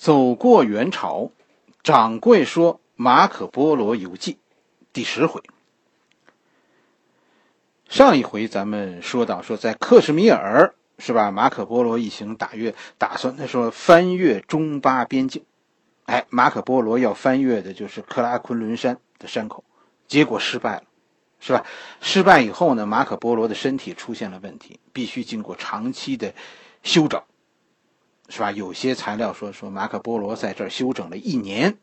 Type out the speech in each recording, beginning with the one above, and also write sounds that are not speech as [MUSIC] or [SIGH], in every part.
走过元朝，掌柜说《马可波罗游记》第十回。上一回咱们说到，说在克什米尔是吧？马可波罗一行打越，打算他说翻越中巴边境。哎，马可波罗要翻越的就是克拉昆仑山的山口，结果失败了，是吧？失败以后呢，马可波罗的身体出现了问题，必须经过长期的休整。是吧？有些材料说说马可波罗在这儿休整了一年。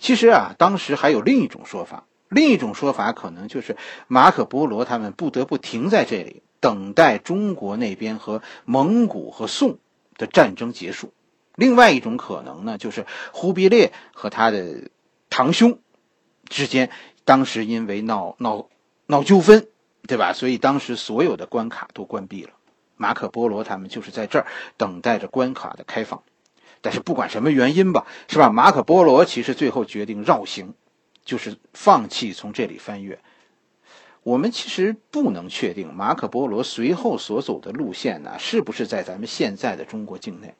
其实啊，当时还有另一种说法，另一种说法可能就是马可波罗他们不得不停在这里，等待中国那边和蒙古和宋的战争结束。另外一种可能呢，就是忽必烈和他的堂兄之间当时因为闹闹闹纠纷，对吧？所以当时所有的关卡都关闭了。马可波罗他们就是在这儿等待着关卡的开放，但是不管什么原因吧，是吧？马可波罗其实最后决定绕行，就是放弃从这里翻越。我们其实不能确定马可波罗随后所走的路线呢，是不是在咱们现在的中国境内，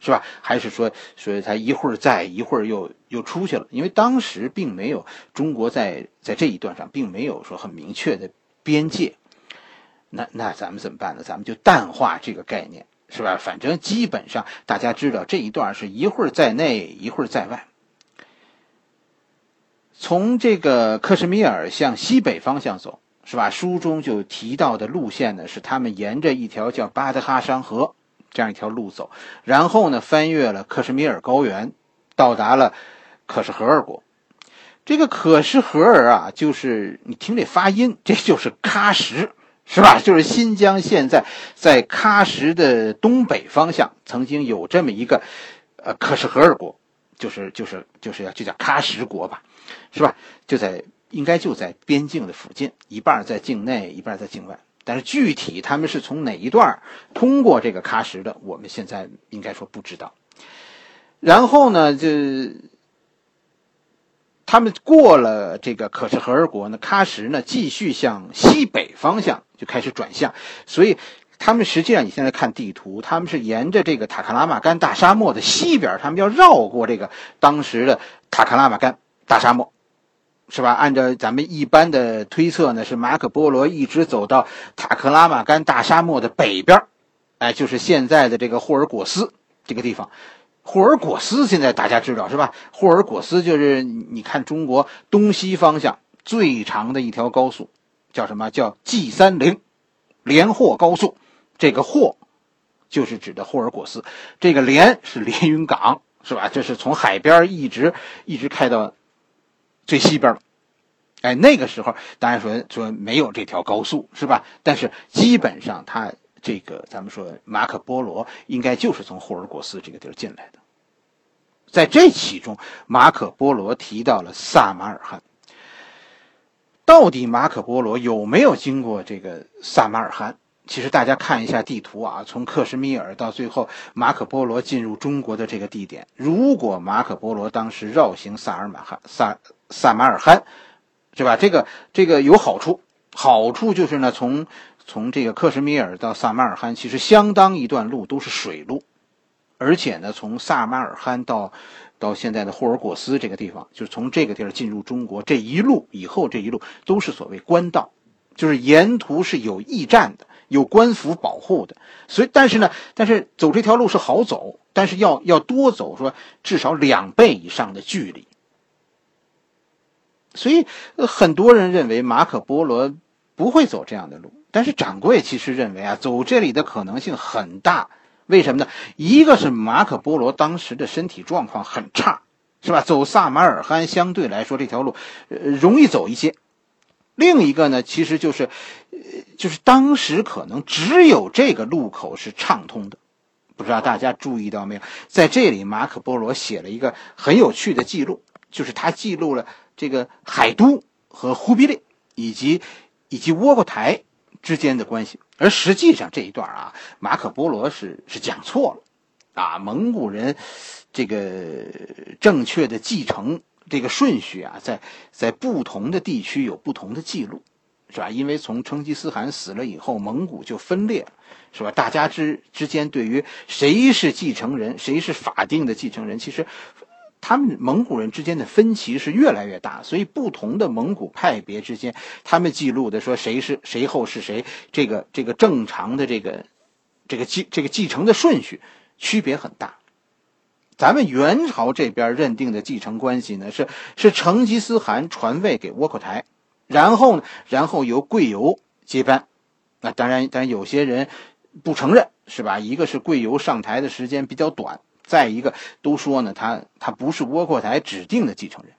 是吧？还是说所以他一会儿在，一会儿又又出去了？因为当时并没有中国在在这一段上并没有说很明确的边界。那那咱们怎么办呢？咱们就淡化这个概念，是吧？反正基本上大家知道这一段是一会儿在内，一会儿在外。从这个克什米尔向西北方向走，是吧？书中就提到的路线呢，是他们沿着一条叫巴德哈山河这样一条路走，然后呢翻越了克什米尔高原，到达了可什和尔国。这个可什和尔啊，就是你听这发音，这就是喀什。是吧？就是新疆现在在喀什的东北方向，曾经有这么一个，呃，可什和尔国，就是就是就是要就叫喀什国吧，是吧？就在应该就在边境的附近，一半在境内，一半在境外。但是具体他们是从哪一段通过这个喀什的，我们现在应该说不知道。然后呢，就。他们过了这个可什荷尔国呢，喀什呢继续向西北方向就开始转向，所以他们实际上你现在看地图，他们是沿着这个塔克拉玛干大沙漠的西边，他们要绕过这个当时的塔克拉玛干大沙漠，是吧？按照咱们一般的推测呢，是马可波罗一直走到塔克拉玛干大沙漠的北边，哎，就是现在的这个霍尔果斯这个地方。霍尔果斯现在大家知道是吧？霍尔果斯就是你看中国东西方向最长的一条高速，叫什么叫 G 三零连霍高速？这个霍就是指的霍尔果斯，这个连是连云港是吧？这是从海边一直一直开到最西边了。哎，那个时候当然说说没有这条高速是吧？但是基本上它。这个咱们说马可波罗应该就是从霍尔果斯这个地儿进来的，在这其中，马可波罗提到了萨马尔罕。到底马可波罗有没有经过这个萨马尔罕？其实大家看一下地图啊，从克什米尔到最后马可波罗进入中国的这个地点，如果马可波罗当时绕行萨尔马罕萨萨马尔罕，是吧？这个这个有好处，好处就是呢从。从这个克什米尔到萨马尔罕，其实相当一段路都是水路，而且呢，从萨马尔罕到到现在的霍尔果斯这个地方，就是从这个地儿进入中国这一路以后，这一路都是所谓官道，就是沿途是有驿站的，有官府保护的。所以，但是呢，但是走这条路是好走，但是要要多走，说至少两倍以上的距离。所以，很多人认为马可波罗不会走这样的路。但是掌柜其实认为啊，走这里的可能性很大。为什么呢？一个是马可波罗当时的身体状况很差，是吧？走萨马尔罕相对来说这条路，呃，容易走一些。另一个呢，其实就是，就是当时可能只有这个路口是畅通的。不知道大家注意到没有？在这里，马可波罗写了一个很有趣的记录，就是他记录了这个海都和忽必烈以及以及窝阔台。之间的关系，而实际上这一段啊，马可波罗是是讲错了，啊，蒙古人这个正确的继承这个顺序啊，在在不同的地区有不同的记录，是吧？因为从成吉思汗死了以后，蒙古就分裂了，是吧？大家之之间对于谁是继承人，谁是法定的继承人，其实他们蒙古人之间的分歧是越来越大。所以不同的蒙古派别之间，他们记录的说谁是谁后是谁，这个这个正常的这个这个继这个继承的顺序区别很大。咱们元朝这边认定的继承关系呢，是是成吉思汗传位给窝阔台。然后呢？然后由贵由接班，那当然，但有些人不承认，是吧？一个是贵由上台的时间比较短，再一个都说呢，他他不是窝阔台指定的继承人。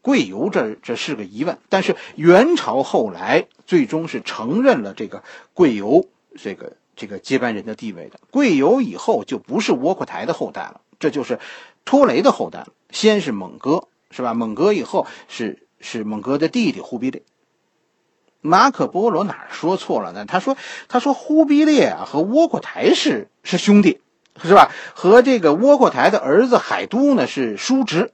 贵由这这是个疑问，但是元朝后来最终是承认了这个贵由这个这个接班人的地位的。贵由以后就不是窝阔台的后代了，这就是拖雷的后代了。先是蒙哥，是吧？蒙哥以后是。是蒙哥的弟弟忽必烈。马可波罗哪说错了呢？他说：“他说忽必烈啊和窝阔台是是兄弟，是吧？和这个窝阔台的儿子海都呢是叔侄。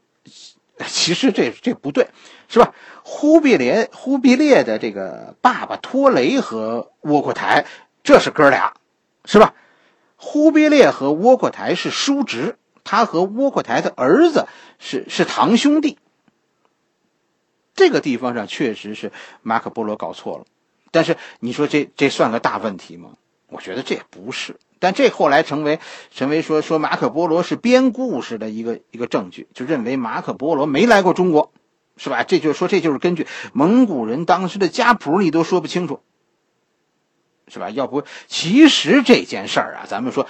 其实这这不对，是吧？忽必烈忽必烈的这个爸爸托雷和窝阔台这是哥俩，是吧？忽必烈和窝阔台是叔侄，他和窝阔台的儿子是是堂兄弟。”这个地方上确实是马可波罗搞错了，但是你说这这算个大问题吗？我觉得这也不是。但这后来成为成为说说马可波罗是编故事的一个一个证据，就认为马可波罗没来过中国，是吧？这就是说这就是根据蒙古人当时的家谱，你都说不清楚，是吧？要不其实这件事儿啊，咱们说。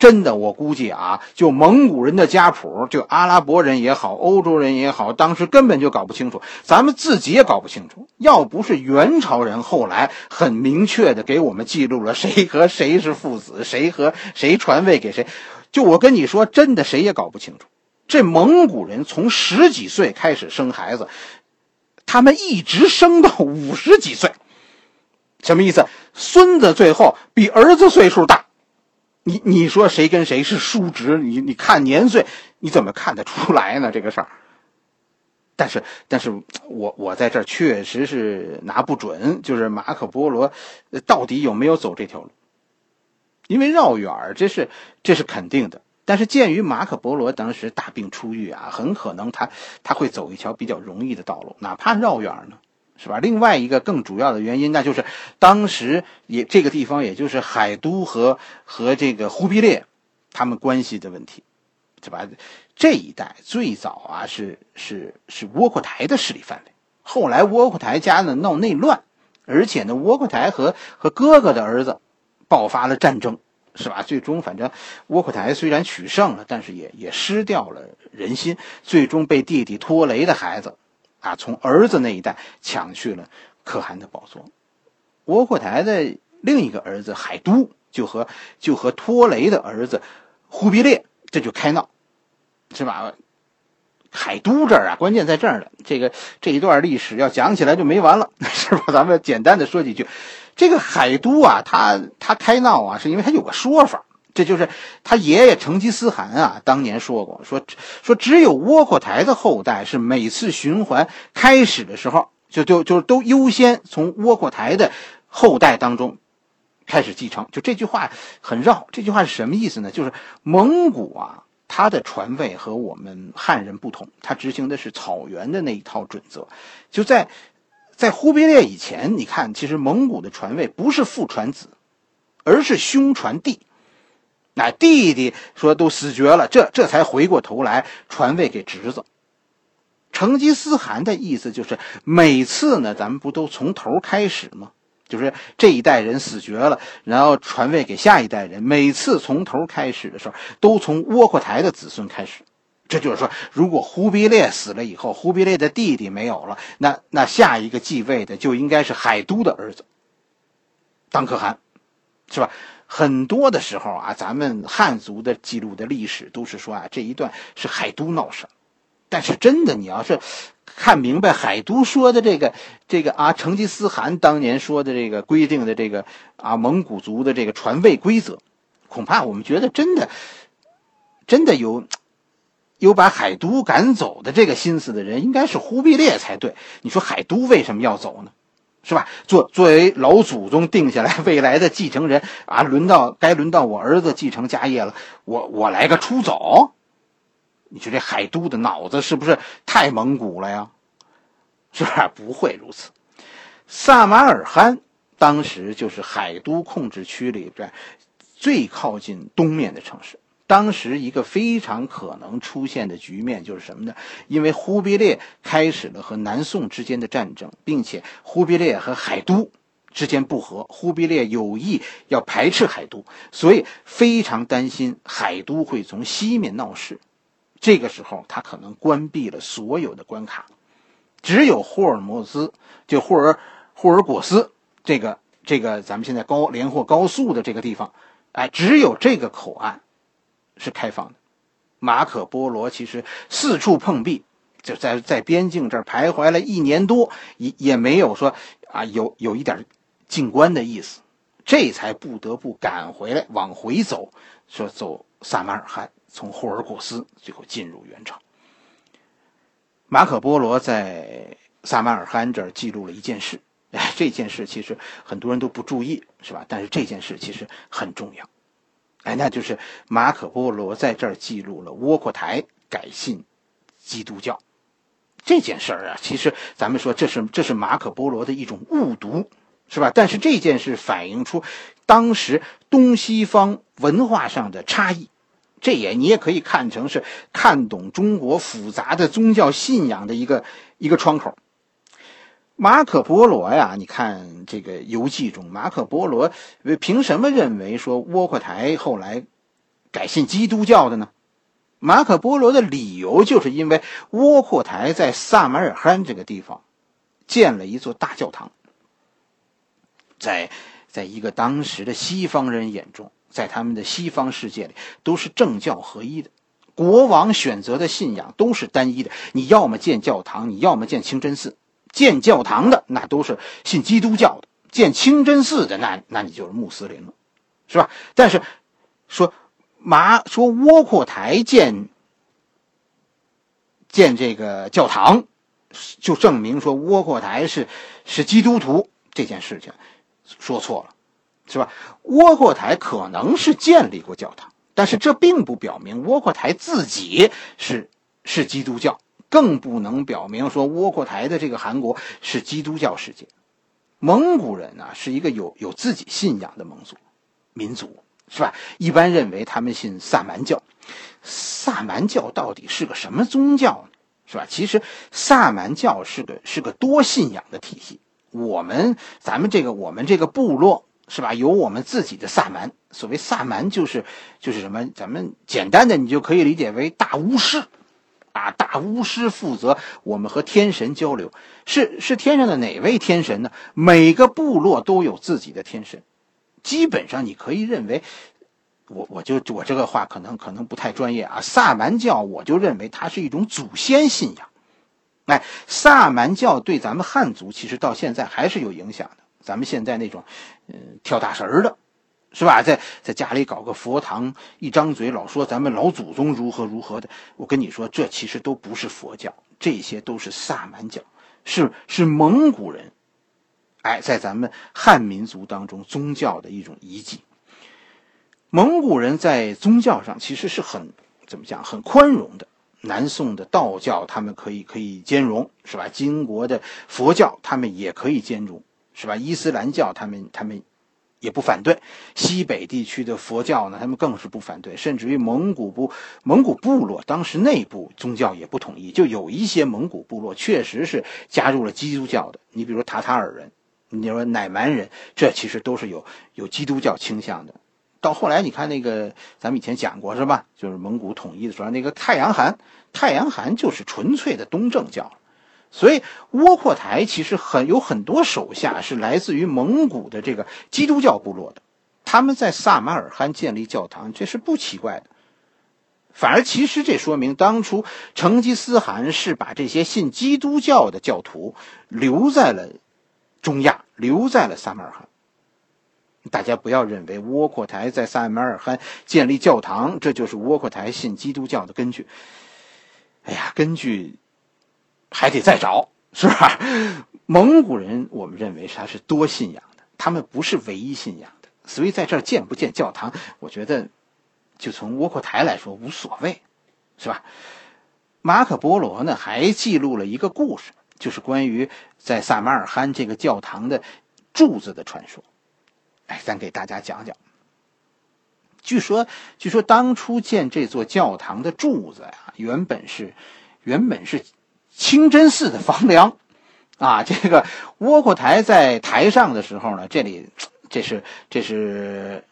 真的，我估计啊，就蒙古人的家谱，就阿拉伯人也好，欧洲人也好，当时根本就搞不清楚，咱们自己也搞不清楚。要不是元朝人后来很明确的给我们记录了谁和谁是父子，谁和谁传位给谁，就我跟你说，真的谁也搞不清楚。这蒙古人从十几岁开始生孩子，他们一直生到五十几岁，什么意思？孙子最后比儿子岁数大。你你说谁跟谁是叔侄？你你看年岁，你怎么看得出来呢？这个事儿。但是，但是我我在这儿确实是拿不准，就是马可波罗到底有没有走这条路？因为绕远儿，这是这是肯定的。但是鉴于马可波罗当时大病初愈啊，很可能他他会走一条比较容易的道路，哪怕绕远儿呢。是吧？另外一个更主要的原因，那就是当时也这个地方，也就是海都和和这个忽必烈他们关系的问题，是吧？这一带最早啊是是是窝阔台的势力范围，后来窝阔台家呢闹内乱，而且呢窝阔台和和哥哥的儿子爆发了战争，是吧？最终反正窝阔台虽然取胜了，但是也也失掉了人心，最终被弟弟拖雷的孩子。啊，从儿子那一代抢去了可汗的宝座，窝阔台的另一个儿子海都就和就和拖雷的儿子忽必烈这就开闹，是吧？海都这儿啊，关键在这儿呢。这个这一段历史要讲起来就没完了，[LAUGHS] 是吧？咱们简单的说几句，这个海都啊，他他开闹啊，是因为他有个说法。这就是他爷爷成吉思汗啊，当年说过，说说只有窝阔台的后代是每次循环开始的时候，就就就都优先从窝阔台的后代当中开始继承。就这句话很绕，这句话是什么意思呢？就是蒙古啊，它的传位和我们汉人不同，它执行的是草原的那一套准则。就在在忽必烈以前，你看，其实蒙古的传位不是父传子，而是兄传弟。那弟弟说都死绝了，这这才回过头来传位给侄子。成吉思汗的意思就是，每次呢，咱们不都从头开始吗？就是这一代人死绝了，然后传位给下一代人。每次从头开始的时候，都从窝阔台的子孙开始。这就是说，如果忽必烈死了以后，忽必烈的弟弟没有了，那那下一个继位的就应该是海都的儿子，当可汗，是吧？很多的时候啊，咱们汉族的记录的历史都是说啊，这一段是海都闹事但是真的，你要是看明白海都说的这个这个啊，成吉思汗当年说的这个规定的这个啊，蒙古族的这个传位规则，恐怕我们觉得真的真的有有把海都赶走的这个心思的人，应该是忽必烈才对。你说海都为什么要走呢？是吧？作作为老祖宗定下来 [LAUGHS] 未来的继承人啊，轮到该轮到我儿子继承家业了，我我来个出走？你说这海都的脑子是不是太蒙古了呀？是不是？不会如此。萨马尔罕当时就是海都控制区里边最靠近东面的城市。当时一个非常可能出现的局面就是什么呢？因为忽必烈开始了和南宋之间的战争，并且忽必烈和海都之间不和，忽必烈有意要排斥海都，所以非常担心海都会从西面闹事。这个时候，他可能关闭了所有的关卡，只有霍尔莫兹，就霍尔霍尔果斯这个这个咱们现在高连霍高速的这个地方，哎，只有这个口岸。是开放的，马可波罗其实四处碰壁，就在在边境这儿徘徊了一年多，也也没有说啊有有一点进关的意思，这才不得不赶回来往回走，说走萨马尔罕，从霍尔果斯最后进入元朝。马可波罗在萨马尔罕这儿记录了一件事，哎，这件事其实很多人都不注意，是吧？但是这件事其实很重要。哎，那就是马可波罗在这儿记录了窝阔台改信基督教这件事儿啊。其实咱们说这是这是马可波罗的一种误读，是吧？但是这件事反映出当时东西方文化上的差异，这也你也可以看成是看懂中国复杂的宗教信仰的一个一个窗口。马可波罗呀，你看这个游记中，马可波罗凭什么认为说窝阔台后来改信基督教的呢？马可波罗的理由就是因为窝阔台在萨马尔罕这个地方建了一座大教堂，在在一个当时的西方人眼中，在他们的西方世界里都是政教合一的，国王选择的信仰都是单一的，你要么建教堂，你要么建清真寺。建教堂的那都是信基督教的，建清真寺的那那你就是穆斯林了，是吧？但是说马说窝阔台建建这个教堂，就证明说窝阔台是是基督徒这件事情说错了，是吧？窝阔台可能是建立过教堂，但是这并不表明窝阔台自己是是基督教。更不能表明说窝阔台的这个韩国是基督教世界，蒙古人呢是一个有有自己信仰的蒙族民族，是吧？一般认为他们信萨满教，萨满教到底是个什么宗教呢？是吧？其实萨满教是个是个多信仰的体系。我们咱们这个我们这个部落是吧？有我们自己的萨满，所谓萨满就是就是什么？咱们简单的你就可以理解为大巫师。啊，大巫师负责我们和天神交流，是是天上的哪位天神呢？每个部落都有自己的天神，基本上你可以认为，我我就我这个话可能可能不太专业啊。萨满教我就认为它是一种祖先信仰，哎，萨满教对咱们汉族其实到现在还是有影响的。咱们现在那种，嗯，跳大神儿的。是吧？在在家里搞个佛堂，一张嘴老说咱们老祖宗如何如何的。我跟你说，这其实都不是佛教，这些都是萨满教，是是蒙古人，哎，在咱们汉民族当中宗教的一种遗迹。蒙古人在宗教上其实是很怎么讲，很宽容的。南宋的道教他们可以可以兼容，是吧？金国的佛教他们也可以兼容，是吧？伊斯兰教他们他们。也不反对，西北地区的佛教呢，他们更是不反对，甚至于蒙古部蒙古部落当时内部宗教也不统一，就有一些蒙古部落确实是加入了基督教的。你比如塔塔尔人，你说乃蛮人，这其实都是有有基督教倾向的。到后来你看那个，咱们以前讲过是吧？就是蒙古统一的时候，那个太阳汗，太阳汗就是纯粹的东正教。所以，窝阔台其实很有很多手下是来自于蒙古的这个基督教部落的，他们在萨马尔罕建立教堂，这是不奇怪的。反而，其实这说明当初成吉思汗是把这些信基督教的教徒留在了中亚，留在了萨马尔罕。大家不要认为窝阔台在萨马尔罕建立教堂，这就是窝阔台信基督教的根据。哎呀，根据。还得再找，是吧？蒙古人我们认为他是多信仰的，他们不是唯一信仰的，所以在这儿建不建教堂，我觉得就从窝阔台来说无所谓，是吧？马可波罗呢还记录了一个故事，就是关于在萨马尔罕这个教堂的柱子的传说。哎，咱给大家讲讲。据说，据说当初建这座教堂的柱子呀，原本是原本是清真寺的房梁啊。这个窝阔台在台上的时候呢，这里这是这是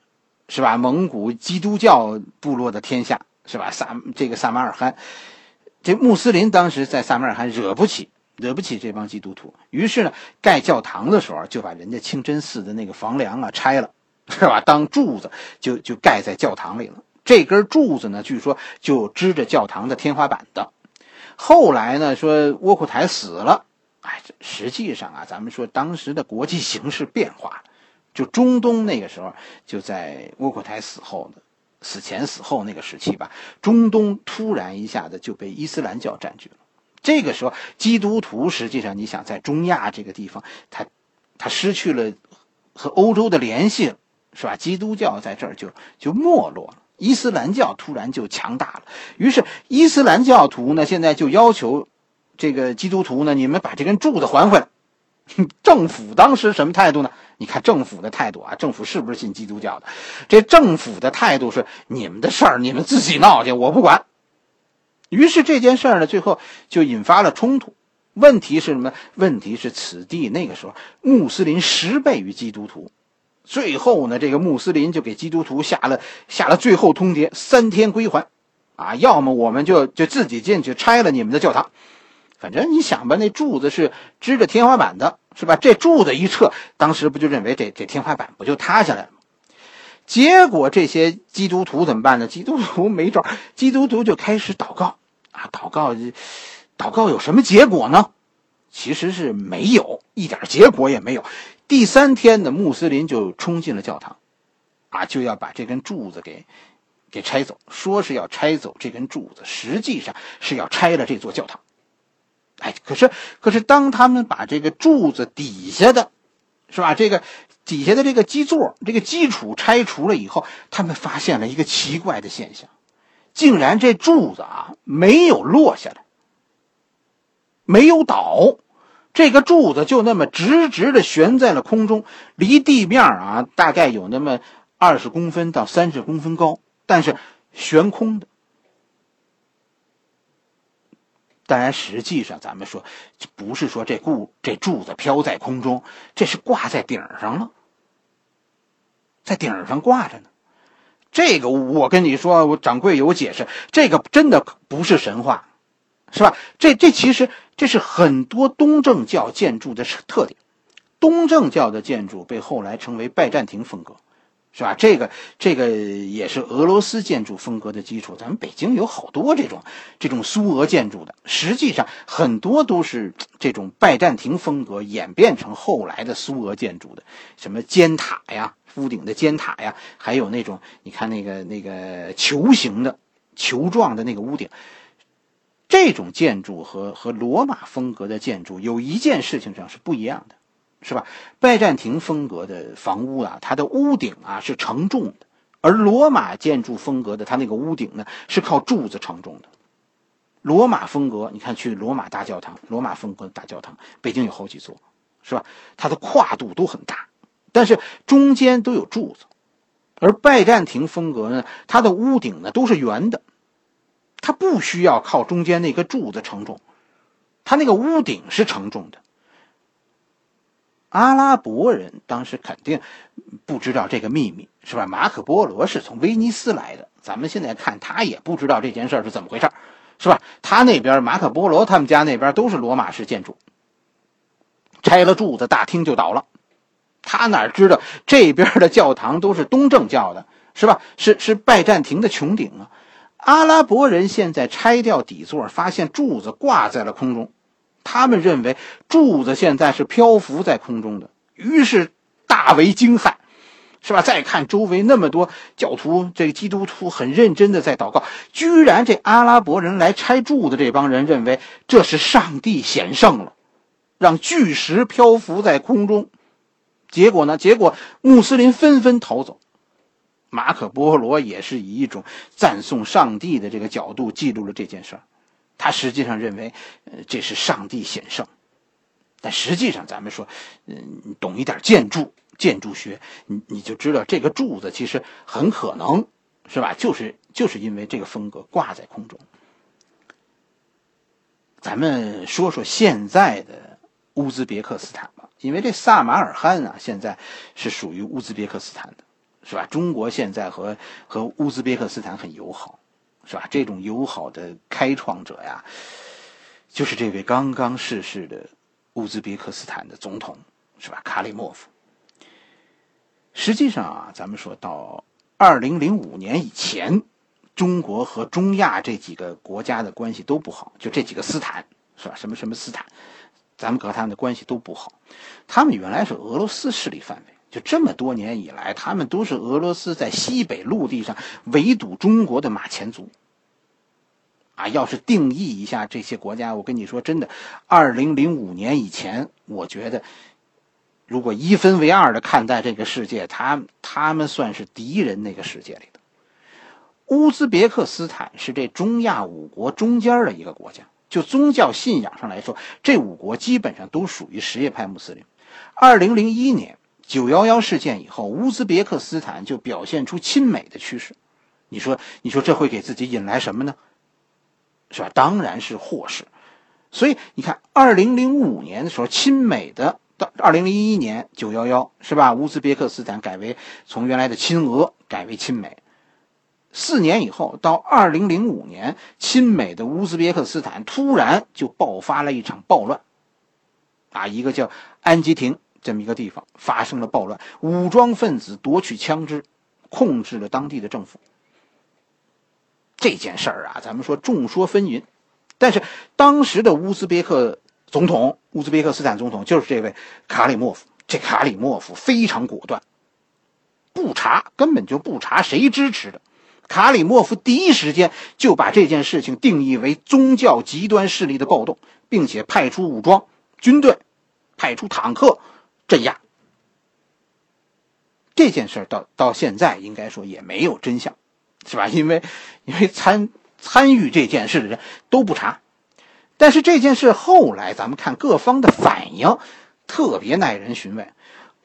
是吧？蒙古基督教部落的天下是吧？萨这个萨马尔罕。这穆斯林当时在萨马尔罕惹不起，惹不起这帮基督徒，于是呢，盖教堂的时候就把人家清真寺的那个房梁啊拆了，是吧？当柱子就就盖在教堂里了。这根柱子呢，据说就支着教堂的天花板的。后来呢，说窝阔台死了，哎，实际上啊，咱们说当时的国际形势变化，就中东那个时候就在窝阔台死后呢。死前死后那个时期吧，中东突然一下子就被伊斯兰教占据了。这个时候，基督徒实际上你想在中亚这个地方，他他失去了和欧洲的联系，是吧？基督教在这儿就就没落了，伊斯兰教突然就强大了。于是伊斯兰教徒呢，现在就要求这个基督徒呢，你们把这根柱子还回来。[LAUGHS] 政府当时什么态度呢？你看政府的态度啊，政府是不是信基督教的？这政府的态度是你们的事儿，你们自己闹去，我不管。于是这件事儿呢，最后就引发了冲突。问题是什么？问题是此地那个时候穆斯林十倍于基督徒。最后呢，这个穆斯林就给基督徒下了下了最后通牒：三天归还，啊，要么我们就就自己进去拆了你们的教堂。反正你想吧，那柱子是支着天花板的，是吧？这柱子一撤，当时不就认为这这天花板不就塌下来了吗？结果这些基督徒怎么办呢？基督徒没招，基督徒就开始祷告啊，祷告，祷告有什么结果呢？其实是没有一点结果也没有。第三天呢，穆斯林就冲进了教堂，啊，就要把这根柱子给给拆走，说是要拆走这根柱子，实际上是要拆了这座教堂。哎，可是，可是，当他们把这个柱子底下的，是吧？这个底下的这个基座、这个基础拆除了以后，他们发现了一个奇怪的现象，竟然这柱子啊没有落下来，没有倒，这个柱子就那么直直的悬在了空中，离地面啊大概有那么二十公分到三十公分高，但是悬空的。当然，实际上咱们说，不是说这固这柱子飘在空中，这是挂在顶上了，在顶上挂着呢。这个我跟你说，我掌柜有解释，这个真的不是神话，是吧？这这其实这是很多东正教建筑的特点。东正教的建筑被后来称为拜占庭风格。是吧？这个这个也是俄罗斯建筑风格的基础。咱们北京有好多这种这种苏俄建筑的，实际上很多都是这种拜占庭风格演变成后来的苏俄建筑的。什么尖塔呀，屋顶的尖塔呀，还有那种你看那个那个球形的球状的那个屋顶，这种建筑和和罗马风格的建筑有一件事情上是不一样的。是吧？拜占庭风格的房屋啊，它的屋顶啊是承重的，而罗马建筑风格的它那个屋顶呢是靠柱子承重的。罗马风格，你看去罗马大教堂，罗马风格的大教堂，北京有好几座，是吧？它的跨度都很大，但是中间都有柱子。而拜占庭风格呢，它的屋顶呢都是圆的，它不需要靠中间那个柱子承重，它那个屋顶是承重的。阿拉伯人当时肯定不知道这个秘密，是吧？马可波罗是从威尼斯来的，咱们现在看他也不知道这件事是怎么回事，是吧？他那边马可波罗他们家那边都是罗马式建筑，拆了柱子，大厅就倒了。他哪知道这边的教堂都是东正教的，是吧？是是拜占庭的穹顶啊。阿拉伯人现在拆掉底座，发现柱子挂在了空中。他们认为柱子现在是漂浮在空中的，于是大为惊骇，是吧？再看周围那么多教徒，这个基督徒很认真的在祷告，居然这阿拉伯人来拆柱子，这帮人认为这是上帝显圣了，让巨石漂浮在空中。结果呢？结果穆斯林纷纷逃走。马可·波罗也是以一种赞颂上帝的这个角度记录了这件事儿。他实际上认为，呃，这是上帝显圣。但实际上，咱们说，嗯，懂一点建筑、建筑学，你你就知道，这个柱子其实很可能是吧？就是就是因为这个风格挂在空中。咱们说说现在的乌兹别克斯坦吧，因为这萨马尔罕啊，现在是属于乌兹别克斯坦的，是吧？中国现在和和乌兹别克斯坦很友好，是吧？这种友好的开创者呀，就是这位刚刚逝世的。乌兹别克斯坦的总统是吧？卡里莫夫。实际上啊，咱们说到二零零五年以前，中国和中亚这几个国家的关系都不好，就这几个斯坦是吧？什么什么斯坦，咱们和他们的关系都不好。他们原来是俄罗斯势力范围，就这么多年以来，他们都是俄罗斯在西北陆地上围堵中国的马前卒。啊，要是定义一下这些国家，我跟你说真的，二零零五年以前，我觉得，如果一分为二的看待这个世界，他他们算是敌人那个世界里的。乌兹别克斯坦是这中亚五国中间的一个国家，就宗教信仰上来说，这五国基本上都属于什叶派穆斯林。二零零一年九幺幺事件以后，乌兹别克斯坦就表现出亲美的趋势。你说，你说这会给自己引来什么呢？是吧？当然是祸事。所以你看，二零零五年的时候，亲美的到二零零一年九幺幺是吧？乌兹别克斯坦改为从原来的亲俄改为亲美。四年以后，到二零零五年，亲美的乌兹别克斯坦突然就爆发了一场暴乱。啊，一个叫安吉廷这么一个地方发生了暴乱，武装分子夺取枪支，控制了当地的政府。这件事儿啊，咱们说众说纷纭，但是当时的乌兹别克总统、乌兹别克斯坦总统就是这位卡里莫夫。这卡里莫夫非常果断，不查，根本就不查谁支持的。卡里莫夫第一时间就把这件事情定义为宗教极端势力的暴动，并且派出武装军队，派出坦克镇压。这件事到到现在应该说也没有真相。是吧？因为，因为参参与这件事的人都不查，但是这件事后来咱们看各方的反应，特别耐人寻味。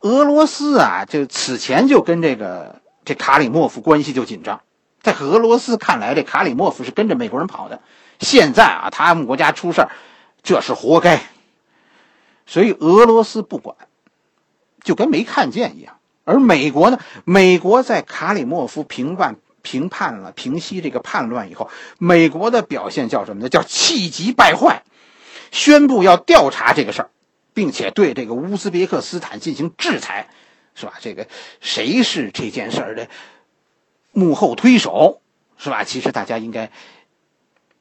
俄罗斯啊，就此前就跟这个这卡里莫夫关系就紧张，在俄罗斯看来，这卡里莫夫是跟着美国人跑的。现在啊，他们国家出事儿，这是活该。所以俄罗斯不管，就跟没看见一样。而美国呢，美国在卡里莫夫平叛。平叛了，平息这个叛乱以后，美国的表现叫什么呢？叫气急败坏，宣布要调查这个事儿，并且对这个乌兹别克斯坦进行制裁，是吧？这个谁是这件事儿的幕后推手，是吧？其实大家应该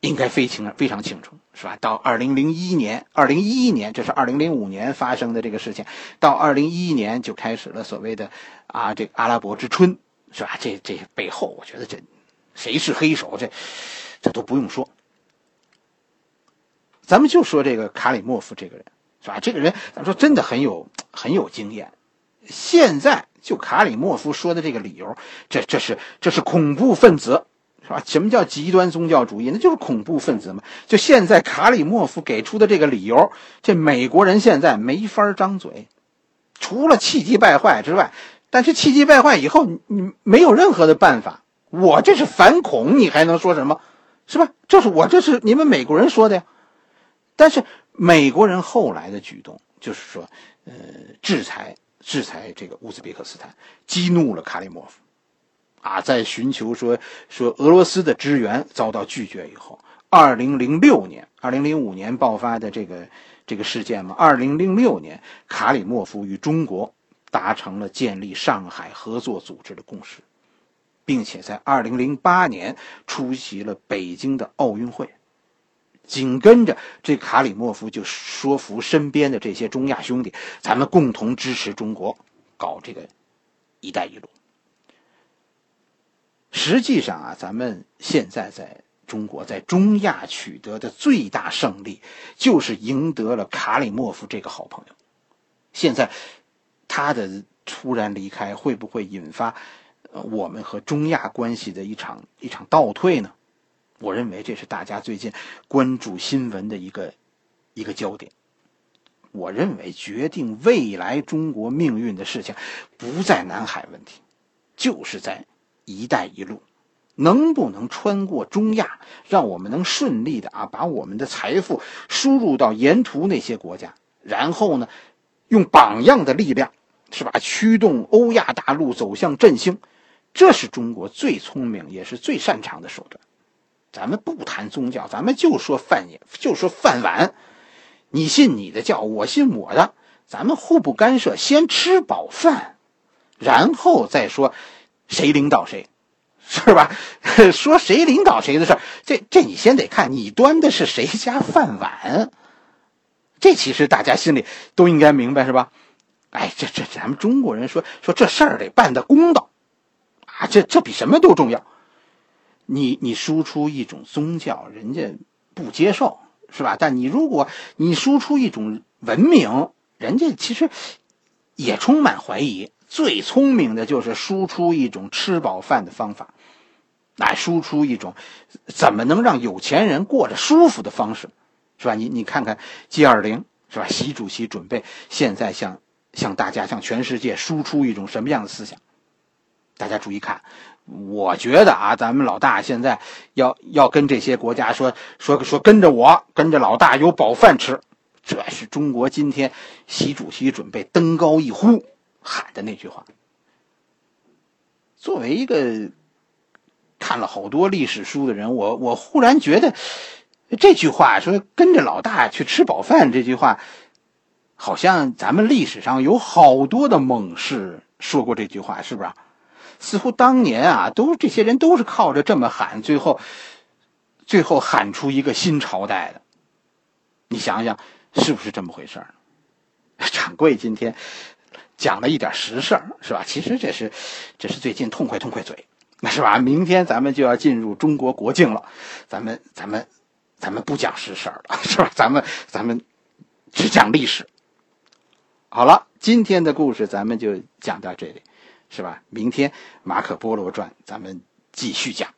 应该非清非常清楚，是吧？到二零零一年，二零一一年，这是二零零五年发生的这个事情，到二零一一年就开始了所谓的啊，这个阿拉伯之春。是吧？这这背后，我觉得这谁是黑手，这这都不用说。咱们就说这个卡里莫夫这个人，是吧？这个人，咱说真的很有很有经验。现在就卡里莫夫说的这个理由，这这是这是恐怖分子，是吧？什么叫极端宗教主义？那就是恐怖分子嘛。就现在卡里莫夫给出的这个理由，这美国人现在没法张嘴，除了气急败坏之外。但是气急败坏以后，你你没有任何的办法。我这是反恐，你还能说什么？是吧？这是我这是你们美国人说的呀。但是美国人后来的举动，就是说，呃，制裁制裁这个乌兹别克斯坦，激怒了卡里莫夫，啊，在寻求说说俄罗斯的支援遭到拒绝以后，二零零六年、二零零五年爆发的这个这个事件嘛，二零零六年卡里莫夫与中国。达成了建立上海合作组织的共识，并且在二零零八年出席了北京的奥运会。紧跟着，这卡里莫夫就说服身边的这些中亚兄弟，咱们共同支持中国搞这个“一带一路”。实际上啊，咱们现在在中国在中亚取得的最大胜利，就是赢得了卡里莫夫这个好朋友。现在，他的突然离开，会不会引发我们和中亚关系的一场一场倒退呢？我认为这是大家最近关注新闻的一个一个焦点。我认为决定未来中国命运的事情，不在南海问题，就是在“一带一路”，能不能穿过中亚，让我们能顺利的啊把我们的财富输入到沿途那些国家，然后呢，用榜样的力量，是吧，驱动欧亚大陆走向振兴，这是中国最聪明也是最擅长的手段。咱们不谈宗教，咱们就说饭也，就说饭碗。你信你的教，我信我的，咱们互不干涉，先吃饱饭，然后再说谁领导谁，是吧？[LAUGHS] 说谁领导谁的事这这你先得看你端的是谁家饭碗，这其实大家心里都应该明白，是吧？哎，这这咱们中国人说说这事儿得办得公道，啊，这这比什么都重要。你你输出一种宗教，人家不接受。是吧？但你如果你输出一种文明，人家其实也充满怀疑。最聪明的就是输出一种吃饱饭的方法，来输出一种怎么能让有钱人过着舒服的方式，是吧？你你看看 G 二零，是吧？习主席准备现在向向大家、向全世界输出一种什么样的思想？大家注意看。我觉得啊，咱们老大现在要要跟这些国家说说说，跟着我，跟着老大有饱饭吃，这是中国今天习主席准备登高一呼喊的那句话。作为一个看了好多历史书的人，我我忽然觉得这句话说跟着老大去吃饱饭这句话，好像咱们历史上有好多的猛士说过这句话，是不是？似乎当年啊，都这些人都是靠着这么喊，最后，最后喊出一个新朝代的。你想想，是不是这么回事儿？[LAUGHS] 掌柜今天讲了一点实事儿，是吧？其实这是，这是最近痛快痛快嘴，那是吧？明天咱们就要进入中国国境了，咱们咱们咱们不讲实事儿了，[LAUGHS] 是吧？咱们咱们只讲历史。好了，今天的故事咱们就讲到这里。是吧？明天《马可波罗传》咱们继续讲。